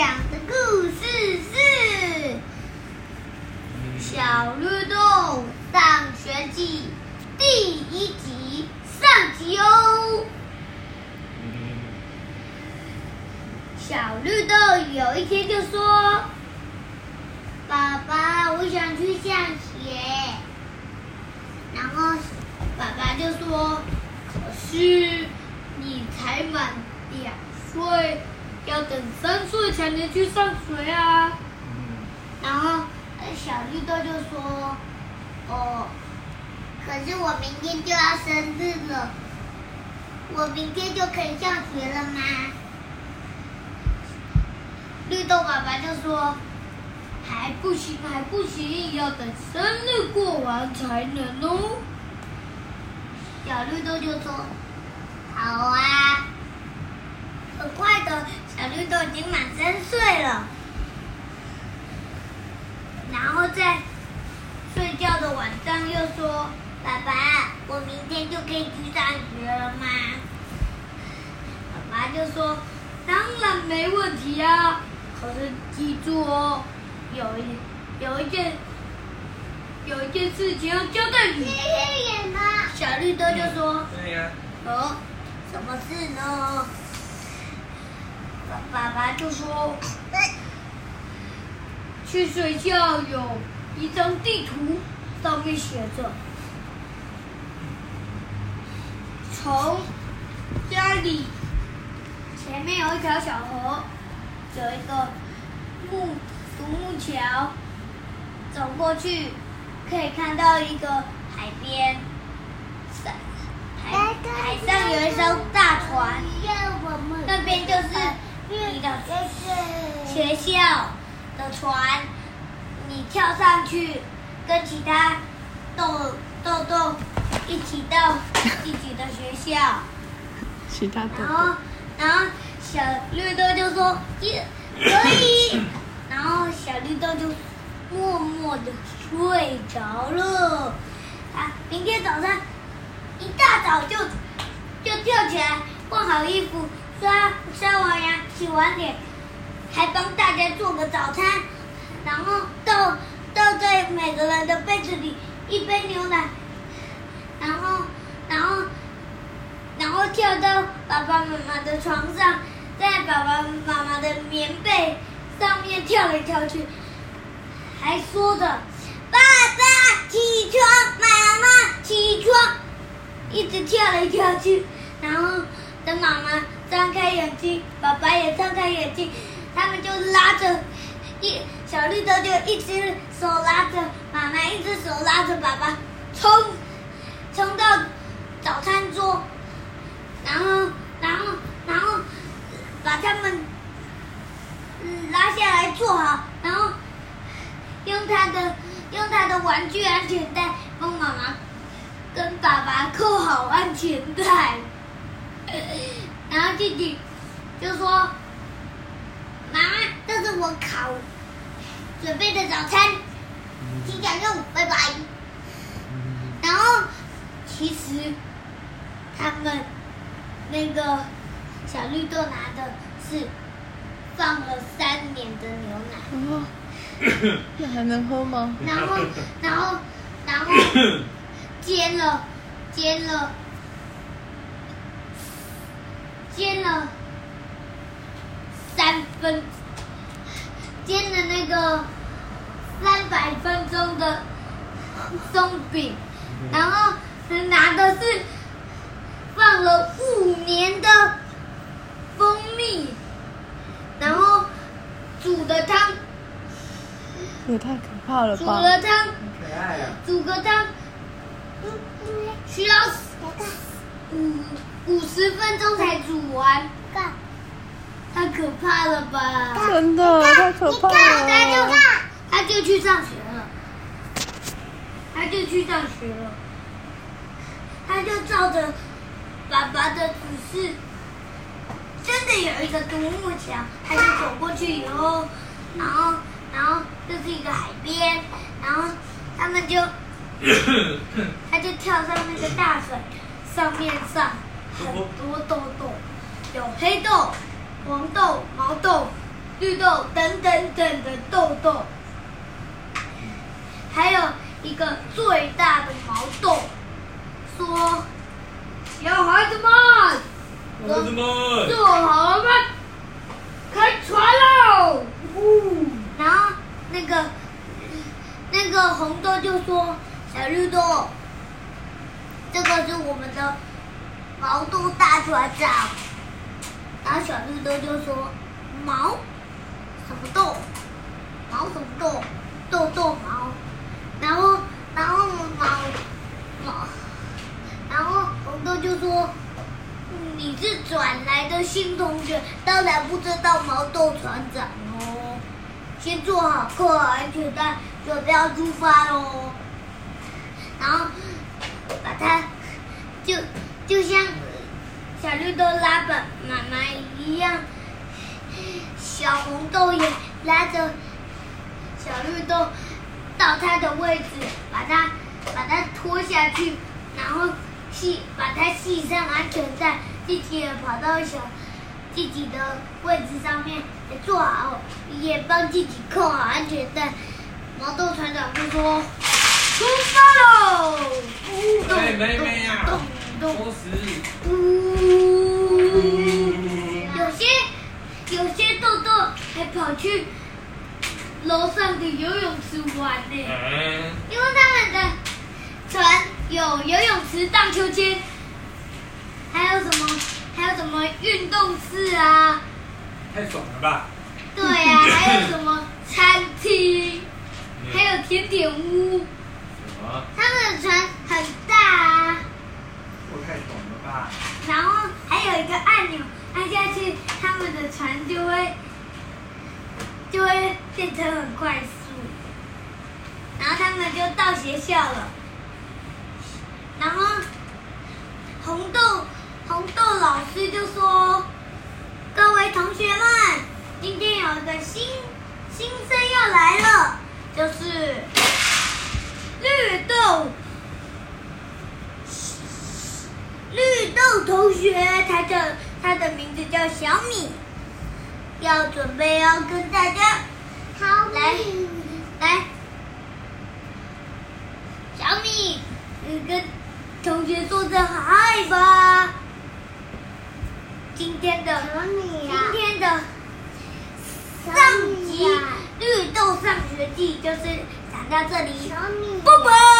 讲的故事是《小绿豆上学记》第一集上集哦。小绿豆有一天就说：“爸爸，我想去下雪。”然后爸爸就说：“可是你才满两岁。”要等三岁才能去上学啊！然后小绿豆就说：“哦，可是我明天就要生日了，我明天就可以上学了吗？”绿豆爸爸就说：“还不行，还不行，要等生日过完才能哦。”小绿豆就说：“好啊。”很快的，小绿豆已经满三岁了。然后在睡觉的晚上又说：“爸爸，我明天就可以去上学了吗？”爸爸就说：“当然没问题啊，可是记住哦，有一有一件有一件事情要交代你。”小绿豆就说：“对呀。”哦，什么事呢？爸爸就说：“去睡觉有一张地图，上面写着，从家里前面有一条小河，有一个木独木桥，走过去可以看到一个海边，海海上有一艘大船，”你的学校的船，你跳上去，跟其他豆豆豆一起到自己的学校。其他豆豆。然后，然后小绿豆就说：“也可以。”然后小绿豆就默默的睡着了。啊，明天早上一大早就就跳起来，换好衣服。刷刷完牙，洗完脸，还帮大家做个早餐，然后倒倒在每个人的杯子里一杯牛奶，然后然后然后跳到爸爸妈妈的床上，在爸爸妈妈的棉被上面跳来跳去，还说着“爸爸起床，妈妈起床”，一直跳来跳去，然后等妈妈。张开眼睛，爸爸也张开眼睛，他们就拉着一小绿豆，就一只手拉着妈妈，一只手拉着爸爸，冲冲到早餐桌，然后然后然后把他们拉下来坐好，然后用他的用他的玩具安全带帮妈妈跟爸爸扣好安全带。然后弟弟就说：“妈妈，这是我烤准备的早餐，请享用，拜拜。”然后其实他们那个小绿豆拿的是放了三年的牛奶。哦，那还能喝吗？然后，然后，然后 煎了，煎了。煎了三分，煎了那个三百分钟的松饼，然后拿的是放了五年的蜂蜜，然后煮的汤也太可怕了吧！煮了汤！煮个汤需要五。五十分钟才煮完，太可怕了吧！真的太可怕了。他就他就去上学了，他就去上学了，他就照着爸爸的指示，真的有一个独木桥，他就走过去以后，然后然后这是一个海边，然后他们就他就跳上那个大水上面上。很多豆豆，有黑豆、黄豆、毛豆，绿豆等等等的豆豆，还有一个最大的毛豆，说：“小孩子们，孩子们，做好了吗？开船喽！”，然后那个那个红豆就说：“小绿豆，这个是我们的毛豆大船长。”然后小绿豆就说：“毛什么豆？毛什么豆？豆豆毛。”然后，然后毛毛，然后红豆就说：“你是转来的新同学，当然不知道毛豆船长哦。先做好扣好安全带，准备要出发喽。”然后把它就就像小绿豆拉本妈妈一样，小红豆也拉着小绿豆到它的位置，把它把它拖下去，然后系把它系上安全带，自己也跑到小自己的位置上面也坐好，也帮自己扣好安全带。毛豆船长就说：“出发喽！”呜咚哎妹妹呀有些有些豆豆还跑去楼上的游泳池玩呢，嗯，因为他们的船有游泳池、荡秋千，还有什么还有什么运动室啊？太爽了吧！对呀、还有什么餐厅，还有甜点屋。他们的船很！然后还有一个按钮，按下去，他们的船就会就会变成很快速，然后他们就到学校了。然后红豆红豆老师就说：“各位同学们，今天有一个新新生要来了，就是绿豆。”绿豆同学，他的他的名字叫小米，要准备要跟大家来来，小米，你跟同学说声嗨吧。今天的今天的上集绿豆上学记就是讲到这里，小米啵啵。